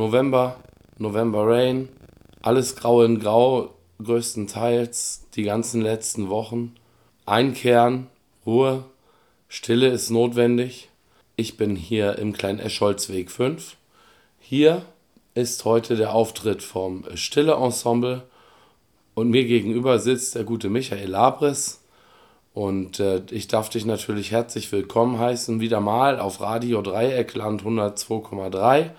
November, November Rain, alles grau in grau, größtenteils die ganzen letzten Wochen. Einkehren, Ruhe, Stille ist notwendig. Ich bin hier im kleinen Escholzweg 5. Hier ist heute der Auftritt vom Stille Ensemble und mir gegenüber sitzt der gute Michael Labris. Und äh, ich darf dich natürlich herzlich willkommen heißen, wieder mal auf Radio Dreieckland 102,3.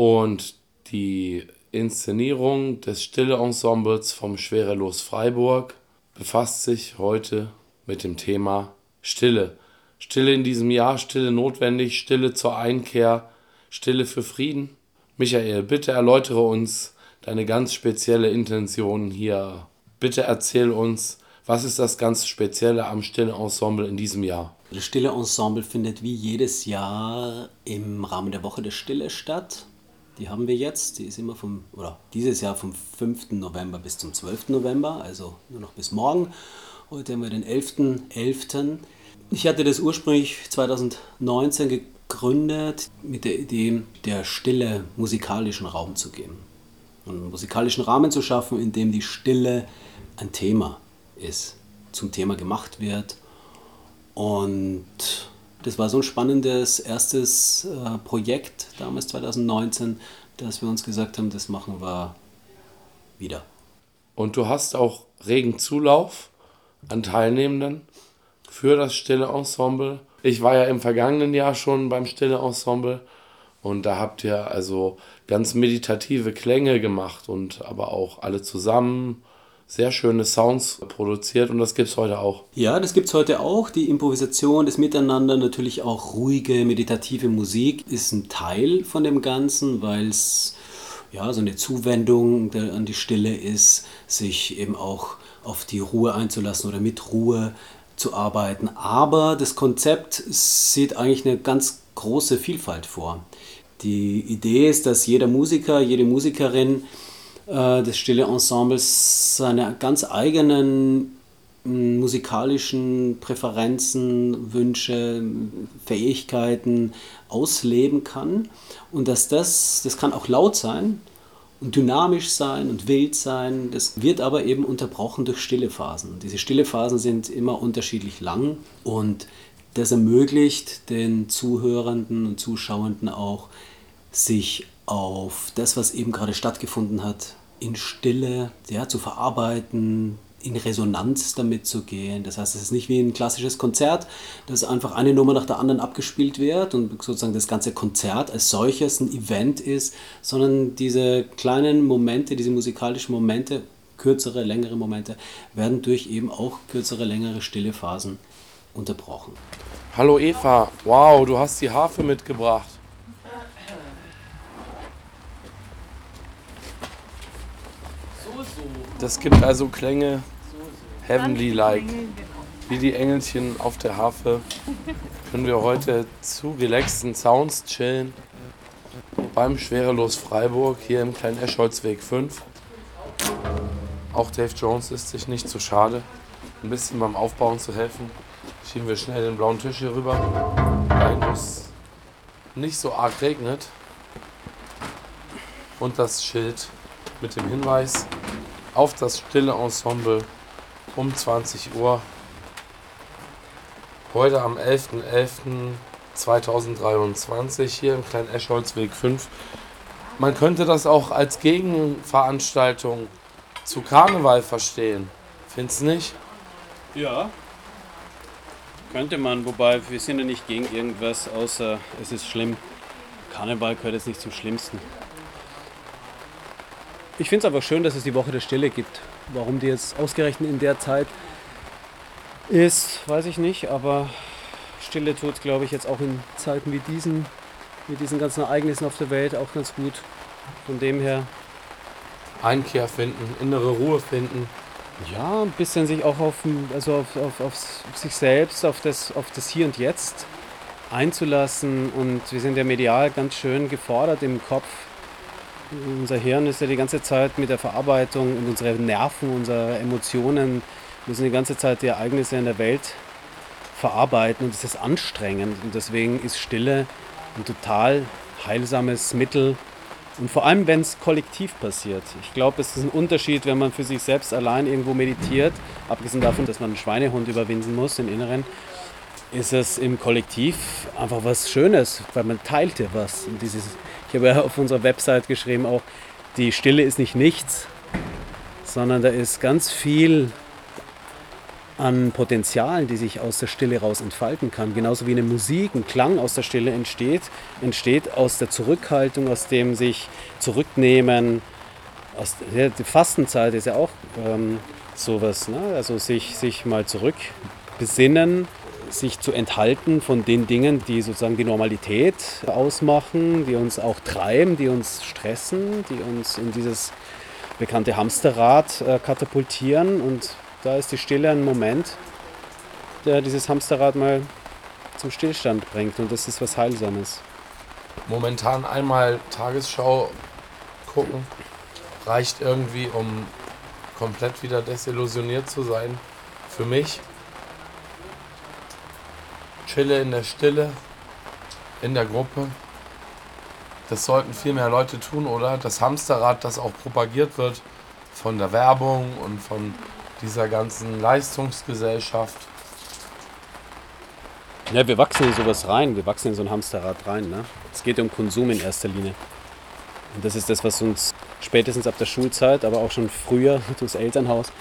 Und die Inszenierung des Stille Ensembles vom Schwerelos Freiburg befasst sich heute mit dem Thema Stille. Stille in diesem Jahr, Stille notwendig, Stille zur Einkehr, Stille für Frieden. Michael, bitte erläutere uns deine ganz spezielle Intention hier. Bitte erzähl uns, was ist das ganz Spezielle am Stille Ensemble in diesem Jahr? Das Stille Ensemble findet wie jedes Jahr im Rahmen der Woche der Stille statt. Die haben wir jetzt, die ist immer vom, oder dieses Jahr vom 5. November bis zum 12. November, also nur noch bis morgen. Heute haben wir den 11.11. .11. Ich hatte das ursprünglich 2019 gegründet mit der Idee, der Stille musikalischen Raum zu geben. einen musikalischen Rahmen zu schaffen, in dem die Stille ein Thema ist, zum Thema gemacht wird. Und das war so ein spannendes erstes äh, Projekt damals 2019, dass wir uns gesagt haben, das machen wir wieder. Und du hast auch regen Zulauf an Teilnehmenden für das Stille Ensemble. Ich war ja im vergangenen Jahr schon beim Stille Ensemble und da habt ihr also ganz meditative Klänge gemacht und aber auch alle zusammen sehr schöne Sounds produziert und das gibt es heute auch. Ja, das gibt es heute auch. Die Improvisation, das Miteinander, natürlich auch ruhige, meditative Musik ist ein Teil von dem Ganzen, weil es ja so eine Zuwendung an die Stille ist, sich eben auch auf die Ruhe einzulassen oder mit Ruhe zu arbeiten. Aber das Konzept sieht eigentlich eine ganz große Vielfalt vor. Die Idee ist, dass jeder Musiker, jede Musikerin äh, des Stille Ensembles seine ganz eigenen musikalischen Präferenzen, Wünsche, Fähigkeiten ausleben kann und dass das, das kann auch laut sein, und dynamisch sein und wild sein. Das wird aber eben unterbrochen durch stille Phasen. Diese stille Phasen sind immer unterschiedlich lang und das ermöglicht den Zuhörenden und Zuschauenden auch, sich auf das, was eben gerade stattgefunden hat, in Stille ja, zu verarbeiten, in Resonanz damit zu gehen. Das heißt, es ist nicht wie ein klassisches Konzert, dass einfach eine Nummer nach der anderen abgespielt wird und sozusagen das ganze Konzert als solches ein Event ist, sondern diese kleinen Momente, diese musikalischen Momente, kürzere, längere Momente, werden durch eben auch kürzere, längere stille Phasen unterbrochen. Hallo Eva, wow, du hast die Harfe mitgebracht. Das gibt also Klänge heavenly-like. Wie die Engelchen auf der Harfe können wir heute zu relaxten Sounds chillen. Beim Schwerelos Freiburg hier im kleinen Escholzweg 5. Auch Dave Jones ist sich nicht zu schade, ein bisschen beim Aufbauen zu helfen. Schieben wir schnell den blauen Tisch hier rüber, wo es nicht so arg regnet. Und das Schild mit dem Hinweis, auf das stille Ensemble um 20 Uhr. Heute am 11.11.2023 hier im kleinen Eschholzweg 5. Man könnte das auch als Gegenveranstaltung zu Karneval verstehen. Findest nicht? Ja. Könnte man, wobei wir sind ja nicht gegen irgendwas, außer es ist schlimm. Karneval gehört jetzt nicht zum Schlimmsten. Ich finde es einfach schön, dass es die Woche der Stille gibt. Warum die jetzt ausgerechnet in der Zeit ist, weiß ich nicht, aber Stille tut, glaube ich, jetzt auch in Zeiten wie diesen, mit diesen ganzen Ereignissen auf der Welt auch ganz gut. Von dem her. Einkehr finden, innere Ruhe finden. Ja, ein bisschen sich auch auf, also auf, auf, auf sich selbst, auf das, auf das Hier und Jetzt einzulassen. Und wir sind ja medial ganz schön gefordert im Kopf, unser Hirn ist ja die ganze Zeit mit der Verarbeitung und unsere Nerven, unsere Emotionen müssen die ganze Zeit die Ereignisse in der Welt verarbeiten und das ist anstrengend. Und deswegen ist Stille ein total heilsames Mittel, Und vor allem, wenn es kollektiv passiert. Ich glaube, es ist ein Unterschied, wenn man für sich selbst allein irgendwo meditiert, abgesehen davon, dass man einen Schweinehund überwinden muss, den inneren, ist es im Kollektiv einfach was Schönes, weil man teilt ja was. Und dieses, ich habe ja auf unserer Website geschrieben auch, die Stille ist nicht nichts, sondern da ist ganz viel an Potenzialen, die sich aus der Stille raus entfalten kann. Genauso wie eine Musik, ein Klang aus der Stille entsteht, entsteht aus der Zurückhaltung, aus dem sich zurücknehmen. Aus, ja, die Fastenzeit ist ja auch ähm, sowas, ne? also sich, sich mal zurück besinnen, sich zu enthalten von den Dingen, die sozusagen die Normalität ausmachen, die uns auch treiben, die uns stressen, die uns in dieses bekannte Hamsterrad äh, katapultieren und da ist die Stille ein Moment, der dieses Hamsterrad mal zum Stillstand bringt und das ist was Heilsames. Momentan einmal Tagesschau gucken reicht irgendwie, um komplett wieder desillusioniert zu sein. Für mich. Chille in der Stille, in der Gruppe. Das sollten viel mehr Leute tun, oder? Das Hamsterrad, das auch propagiert wird von der Werbung und von dieser ganzen Leistungsgesellschaft. Ja, wir wachsen in sowas rein, wir wachsen in so ein Hamsterrad rein. Ne? Es geht um Konsum in erster Linie. Und das ist das, was uns spätestens ab der Schulzeit, aber auch schon früher durchs Elternhaus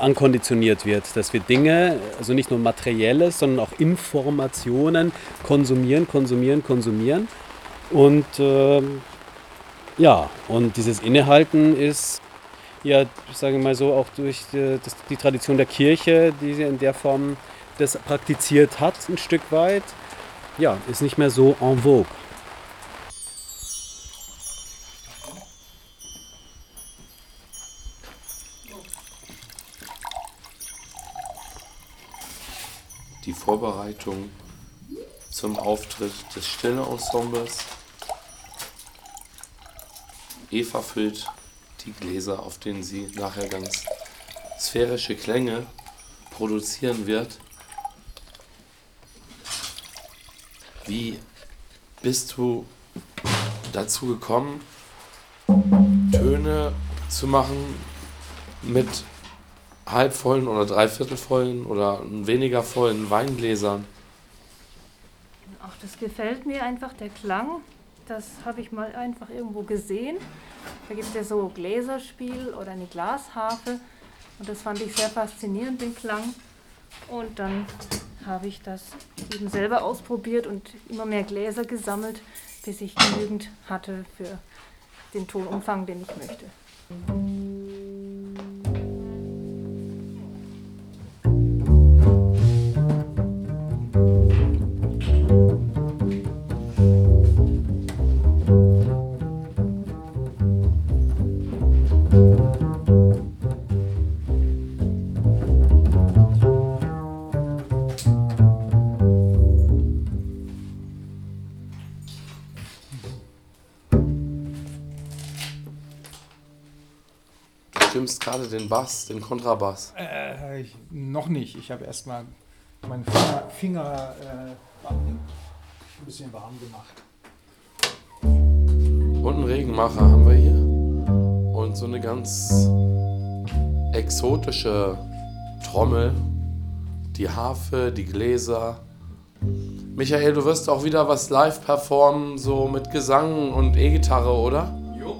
ankonditioniert wird, dass wir Dinge, also nicht nur materielles, sondern auch Informationen konsumieren, konsumieren, konsumieren. Und äh, ja, und dieses Innehalten ist ja, sagen wir mal so, auch durch die, das, die Tradition der Kirche, die sie in der Form das praktiziert hat, ein Stück weit, ja, ist nicht mehr so en vogue. Vorbereitung zum Auftritt des Stille Ensembles. Eva füllt die Gläser, auf denen sie nachher ganz sphärische Klänge produzieren wird. Wie bist du dazu gekommen, Töne zu machen mit halbvollen oder dreiviertelvollen oder weniger vollen Weingläsern? Ach, das gefällt mir einfach, der Klang. Das habe ich mal einfach irgendwo gesehen. Da gibt es ja so Gläserspiel oder eine Glasharfe. Und das fand ich sehr faszinierend, den Klang. Und dann habe ich das eben selber ausprobiert und immer mehr Gläser gesammelt, bis ich genügend hatte für den Tonumfang, den ich möchte. Stimmst gerade den Bass, den Kontrabass. Äh, ich, noch nicht. Ich habe erstmal meinen Finger, Finger äh, ein bisschen warm gemacht. Und einen Regenmacher haben wir hier. Und so eine ganz exotische Trommel. Die Harfe, die Gläser. Michael, du wirst auch wieder was live performen, so mit Gesang und E-Gitarre, oder? Jo.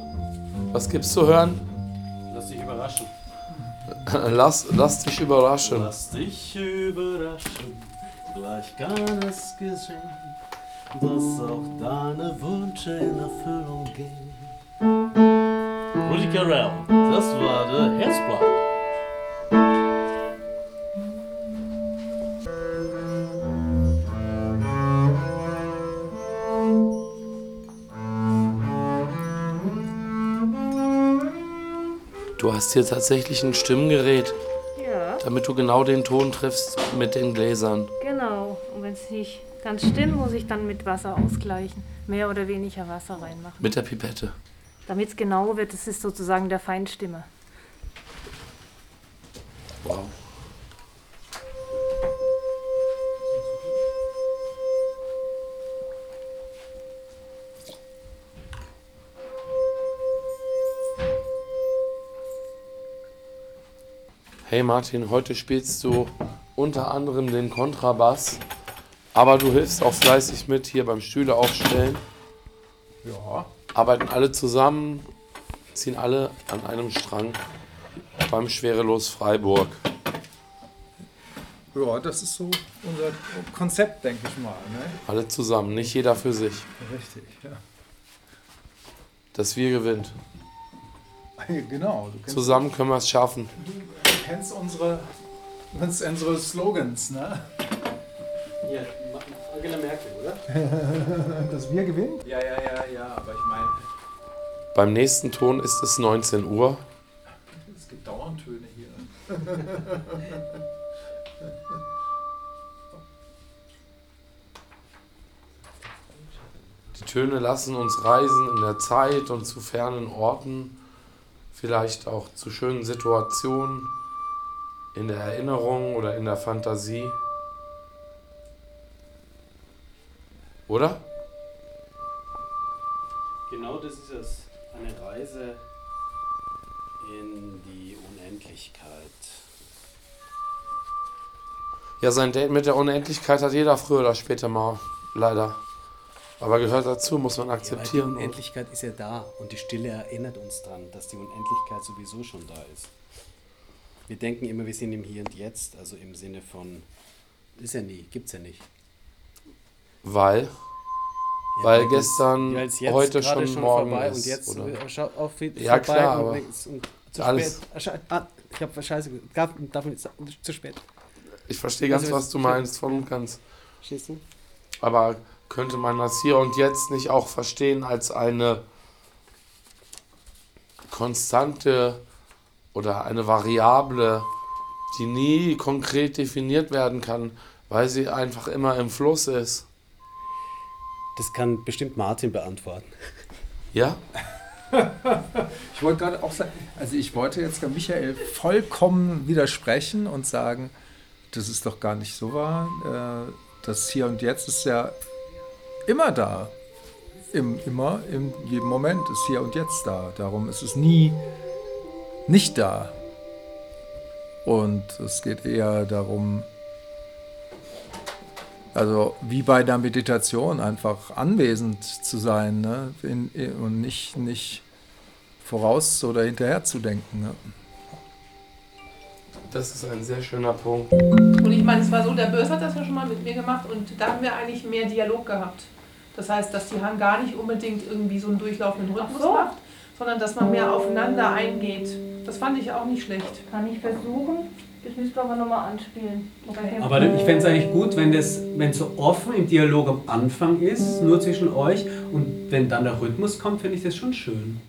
Was gibt's zu hören? Lass dich überraschen. Lass, dich überraschen. Lass dich überraschen, gleich kann es geschehen, dass auch deine Wünsche in Erfüllung gehen. Rudi Carell, das war der Herzblatt. Du hast hier tatsächlich ein Stimmgerät, Ja, damit du genau den Ton triffst mit den Gläsern. genau. Und wenn es nicht ganz stimmt, muss ich dann mit Wasser ausgleichen. Mehr oder weniger Wasser reinmachen. Mit der Pipette. Damit es genau wird, das ist sozusagen der Feinstimme. Hey Martin, heute spielst du unter anderem den Kontrabass, aber du hilfst auch fleißig mit hier beim Stühle aufstellen. Ja. Arbeiten alle zusammen, ziehen alle an einem Strang beim Schwerelos Freiburg. Ja, das ist so unser Konzept, denke ich mal. Ne? Alle zusammen, nicht jeder für sich. Richtig, ja. Das Wir gewinnt. Genau, Zusammen können wir es schaffen. Du kennst unsere, uns- unsere Slogans, ne? Ja, Angela Merkel, oder? Dass wir gewinnen? Ja, ja, ja, ja, aber ich meine, Beim nächsten Ton ist es 19 Uhr. Es gibt Dauerntöne hier. Die Töne lassen uns reisen in der Zeit und zu fernen Orten, vielleicht auch zu schönen Situationen, in der Erinnerung oder in der Fantasie. Oder? Genau das ist es. Eine Reise in die Unendlichkeit. Ja, sein Date mit der Unendlichkeit hat jeder früher oder später mal, leider. Aber gehört dazu, muss man Ja, weil die akzeptieren. Unendlichkeit ist ja da und die Stille erinnert uns dran, dass die Unendlichkeit sowieso schon da ist. Wir denken immer, wir sind im Hier und Jetzt, also im Sinne von, ist ja nie, gibt's ja nicht. Weil, Ja, weil gestern, es jetzt heute gerade schon, morgen vorbei ist. und jetzt oder? äh, schau auf Ja, klar, aber und zu alles- spät. Ah, Ah, ich habe Scheiße, darf nicht, sa- zu spät. Ich verstehe ganz, Also, was du meinst, voll und ganz. Verstehst du? Aber könnte man das hier und jetzt nicht auch verstehen als eine konstante oder eine Variable, die nie konkret definiert werden kann, weil sie einfach immer im Fluss ist? Das kann bestimmt Martin beantworten. Ja? Ich wollte gerade auch sagen, also ich wollte jetzt der Michael vollkommen widersprechen und sagen, das ist doch gar nicht so wahr. Äh, Das Hier und Jetzt ist ja immer da. Im, immer, in jedem Moment ist Hier und Jetzt da. Darum ist es nie nicht da. Und es geht eher darum, also wie bei der Meditation, einfach anwesend zu sein ne? in, in, und nicht, nicht voraus oder hinterher zu denken. Ne? Das ist ein sehr schöner Punkt. Und ich meine, es war so, der Börs hat das ja schon mal mit mir gemacht und da haben wir eigentlich mehr Dialog gehabt. Das heißt, dass die Hand gar nicht unbedingt irgendwie so einen durchlaufenden Rhythmus so. macht, sondern dass man mehr aufeinander eingeht. Das fand ich auch nicht schlecht. Kann ich versuchen? Das müsst ihr aber nochmal anspielen. Okay. Aber ich fände es eigentlich gut, wenn das, wenn so offen im Dialog am Anfang ist, nur zwischen euch, und wenn dann der Rhythmus kommt, finde ich das schon schön.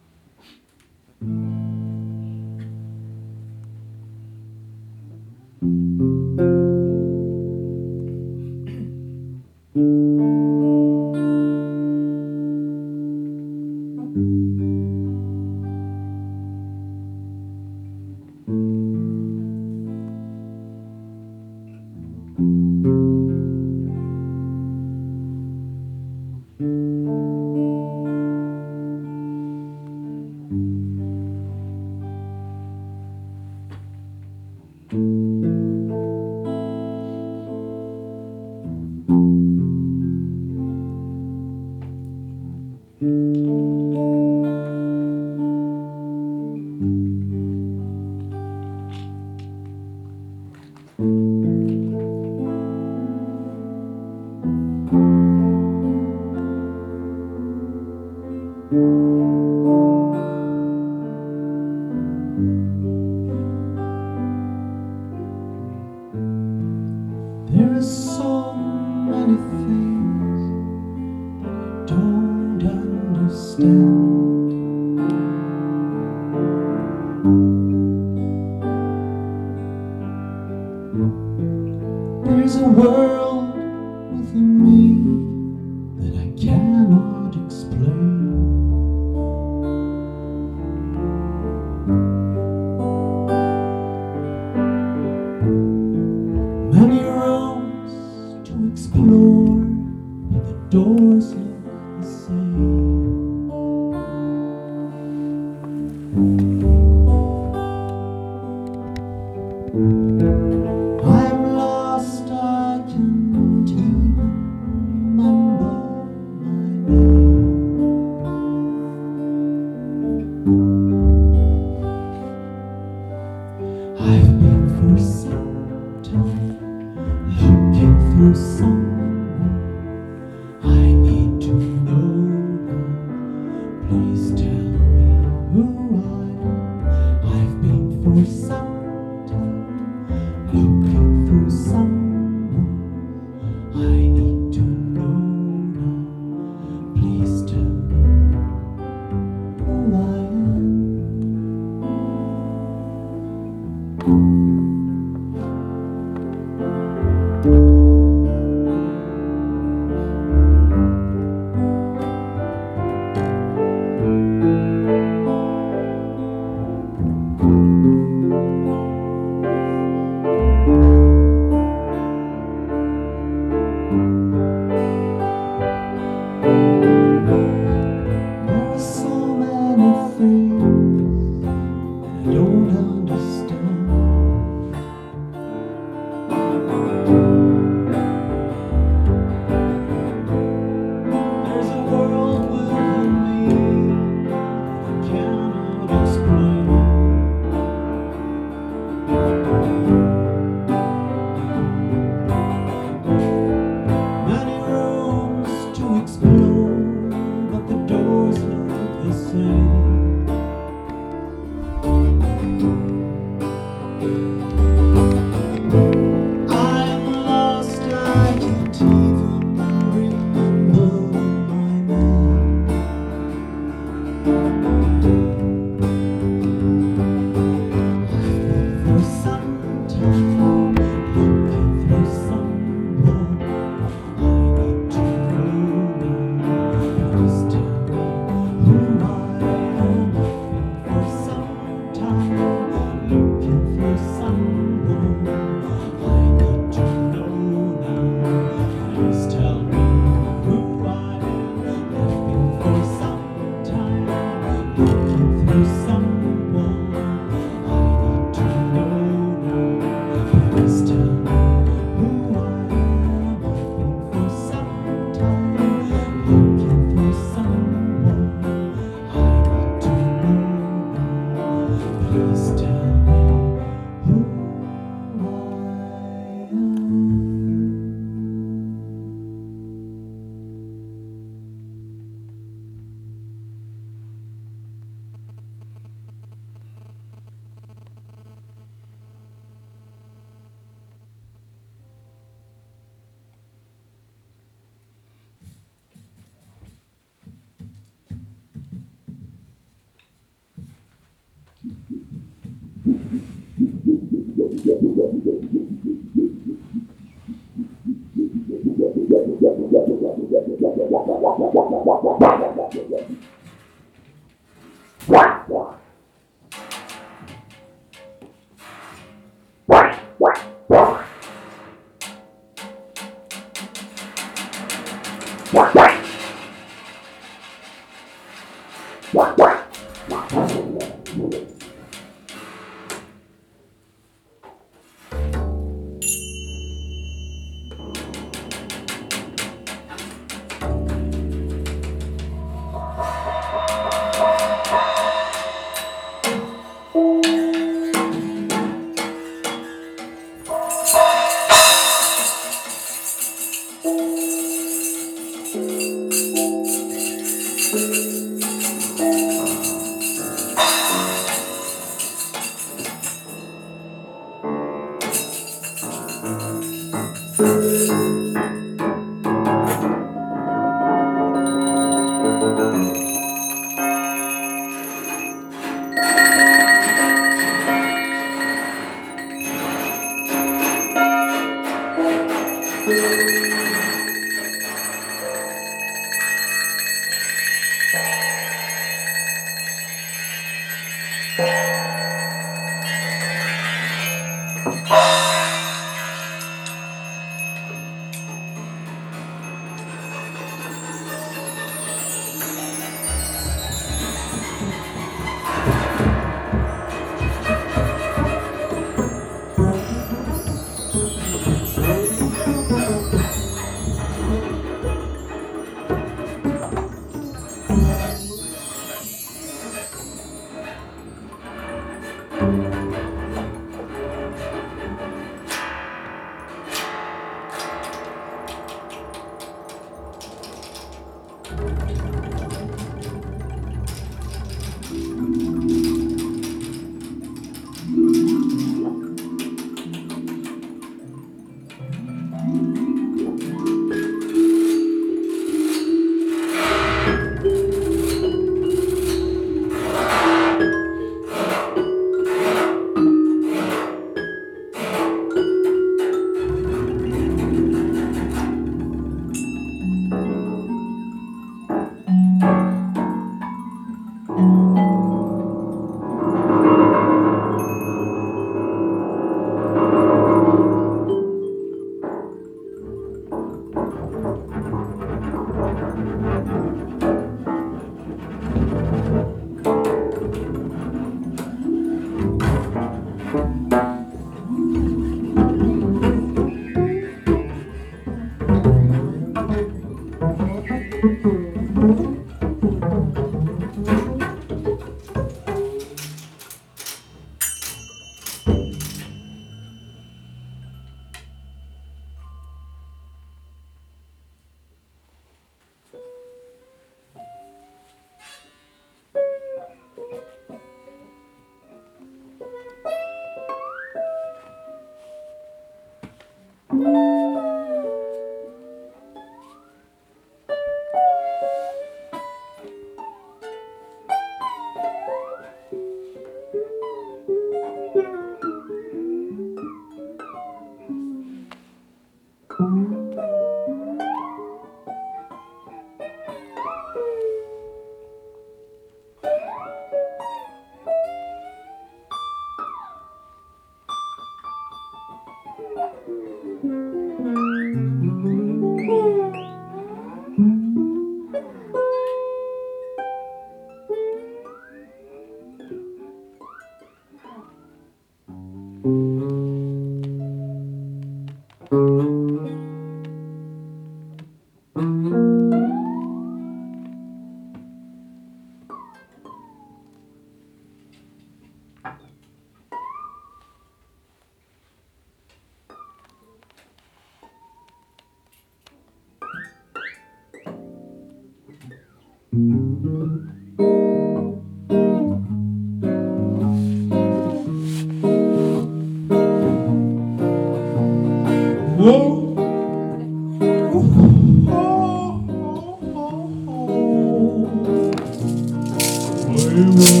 Wow,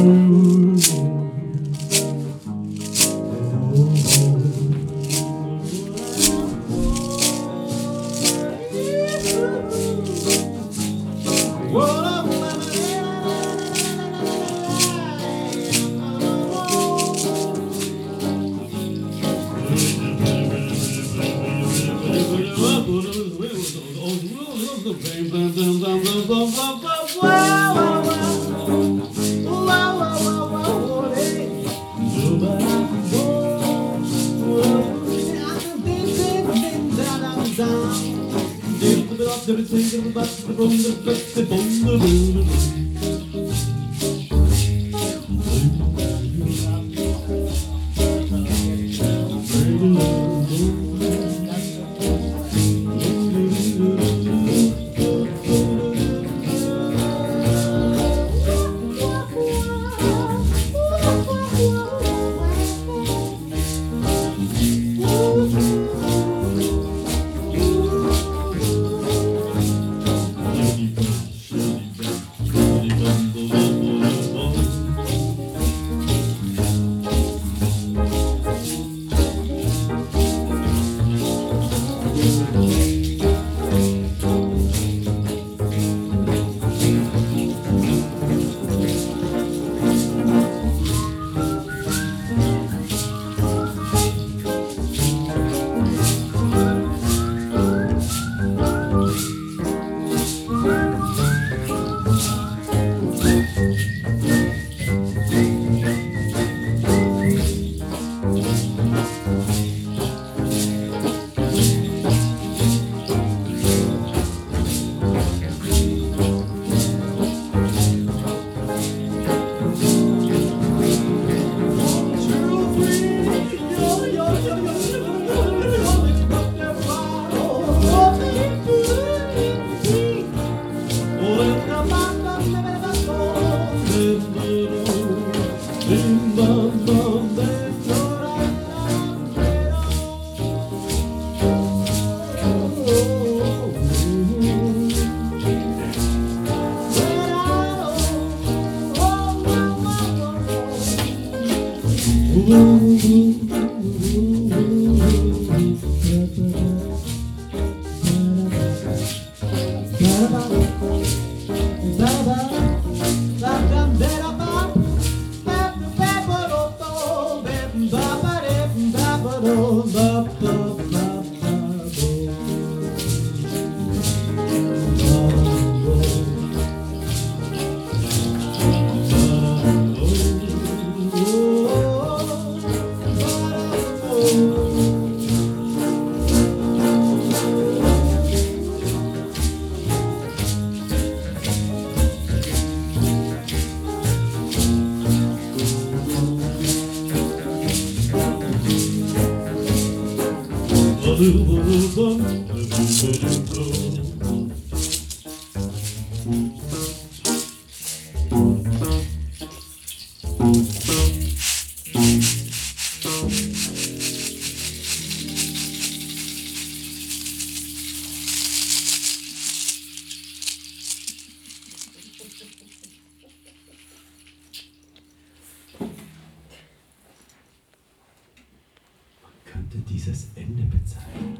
dieses Ende bezeichnen.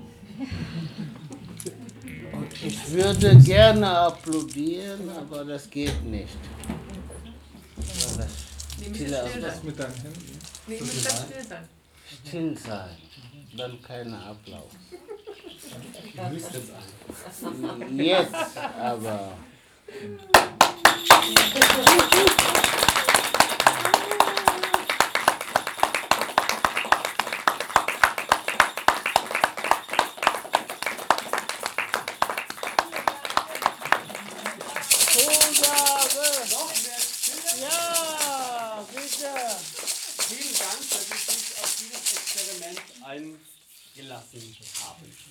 Ich würde gerne applaudieren, aber das geht nicht. Das still sein. mit deinen Händen. Nee, müsste still sein. still sein, dann kein Applaus. Jetzt aber.